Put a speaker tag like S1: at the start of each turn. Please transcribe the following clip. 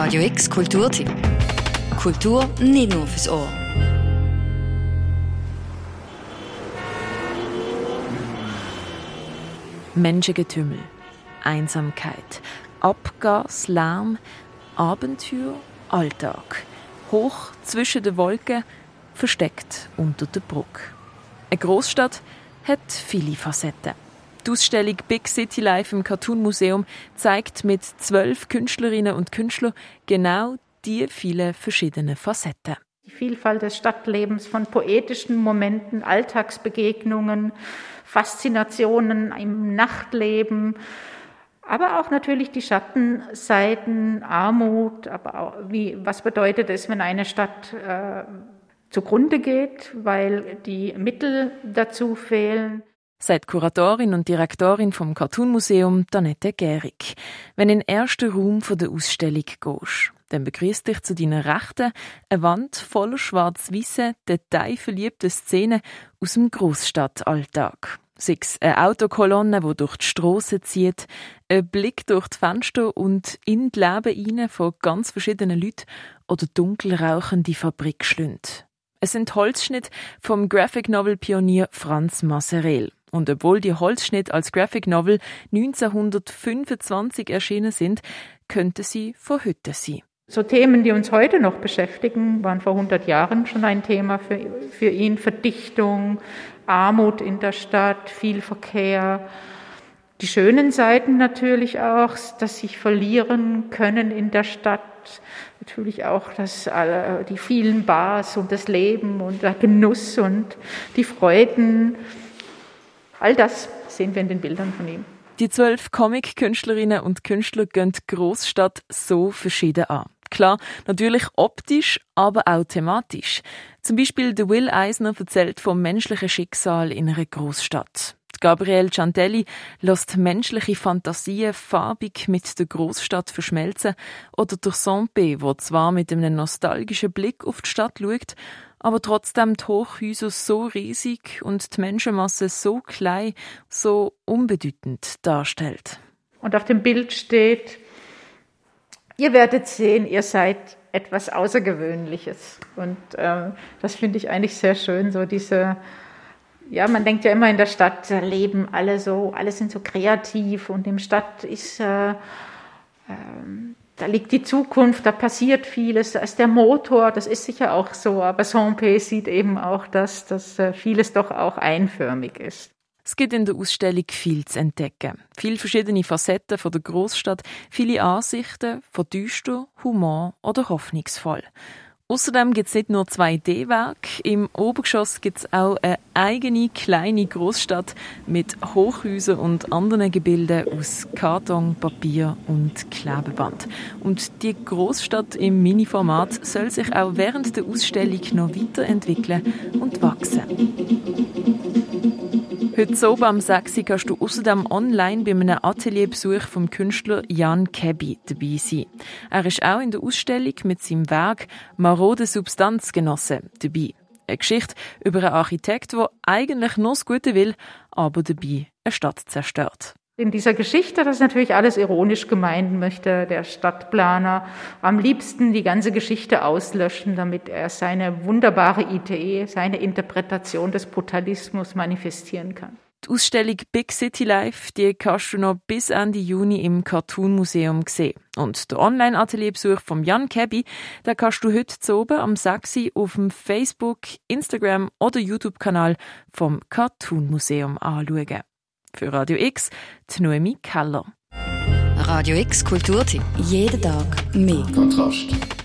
S1: Radio X Kulturtipp. Kultur nicht nur fürs Ohr.
S2: Menschengetümmel, Einsamkeit, Abgas, Lärm, Abenteuer, Alltag. Hoch zwischen den Wolken, versteckt unter der Brücke. Eine Großstadt hat viele Facetten. Die Ausstellung Big City Life im Cartoon Museum zeigt mit zwölf Künstlerinnen und Künstlern genau die vielen verschiedenen Facetten.
S3: Die Vielfalt des Stadtlebens von poetischen Momenten, Alltagsbegegnungen, Faszinationen im Nachtleben, aber auch natürlich die Schattenseiten, Armut, aber auch wie, was bedeutet es, wenn eine Stadt äh, zugrunde geht, weil die Mittel dazu fehlen.
S2: Seit Kuratorin und Direktorin vom Cartoon Museum Danette Gehrig. Wenn in den ersten Raum der Ausstellung gehst, dann begrüßt dich zu deiner Rechten eine Wand voller schwarz-weiße, detailverliebte Szenen aus dem Großstadtalltag. Sechs eine Autokolonne, die durch die Strasse zieht, ein Blick durch die Fenster und in die Leben rein von ganz verschiedenen Leuten oder dunkel rauchende Fabrikschlünde. Es sind Holzschnitte vom Graphic Novel Pionier Franz Masserel. Und obwohl die Holzschnitte als Graphic Novel 1925 erschienen sind, könnte sie von heute sein.
S3: So Themen, die uns heute noch beschäftigen, waren vor 100 Jahren schon ein Thema für, für ihn. Verdichtung, Armut in der Stadt, viel Verkehr. Die schönen Seiten natürlich auch, dass sich verlieren können in der Stadt. Natürlich auch dass alle, die vielen Bars und das Leben und der Genuss und die Freuden. All das sehen wir in den Bildern von ihm.
S2: Die zwölf Comic-Künstlerinnen und Künstler gehen die Großstadt so verschieden an. Klar, natürlich optisch, aber auch thematisch. Zum Beispiel der Will Eisner erzählt vom menschlichen Schicksal in einer Großstadt. Gabrielle Ciantelli lässt menschliche Fantasien farbig mit der Großstadt verschmelzen oder der Sampé, wo zwar mit einem nostalgischen Blick auf die Stadt schaut, aber trotzdem die Hochhäuser so riesig und die Menschenmasse so klein, so unbedeutend darstellt.
S3: Und auf dem Bild steht, ihr werdet sehen, ihr seid etwas Außergewöhnliches. Und äh, das finde ich eigentlich sehr schön, so diese, ja, man denkt ja immer in der Stadt leben alle so, alle sind so kreativ und im Stadt ist, äh, äh, da liegt die Zukunft, da passiert vieles, da ist der Motor, das ist sicher auch so, aber Saint-Pé sieht eben auch, dass, dass äh, vieles doch auch einförmig ist.
S2: Es gibt in der Ausstellung viel zu entdecken. Viele verschiedene Facetten von der Großstadt, viele Ansichten von düster, Humor oder hoffnungsvoll. Außerdem gibt es nicht nur 2D-Werke, im Obergeschoss gibt es auch eine eigene kleine Großstadt mit Hochhäusern und anderen Gebilden aus Karton, Papier und Klebeband. Und die Großstadt im Mini-Format soll sich auch während der Ausstellung noch weiterentwickeln und wachsen. Heute so am 6 kannst du außerdem online bei einem Atelierbesuch vom Künstler Jan Kebi dabei sein. Er ist auch in der Ausstellung mit seinem Werk Marode Substanzgenosse dabei. Eine Geschichte über einen Architekt, der eigentlich nur das Gute will, aber dabei eine Stadt zerstört.
S3: In dieser Geschichte, das ist natürlich alles ironisch gemeint, möchte der Stadtplaner am liebsten die ganze Geschichte auslöschen, damit er seine wunderbare Idee, seine Interpretation des Brutalismus manifestieren kann.
S2: Die Ausstellung Big City Life, die kannst du noch bis Ende Juni im Cartoon Museum sehen. Und der Online-Atelierbesuch von Jan Kebby, da kannst du heute zu oben am 6 auf dem Facebook, Instagram oder YouTube-Kanal vom Cartoon Museum anschauen. Für Radio X, die Noemi Keller.
S1: Radio X Kulturtipp. Jeden Tag mehr.
S4: Kontrast.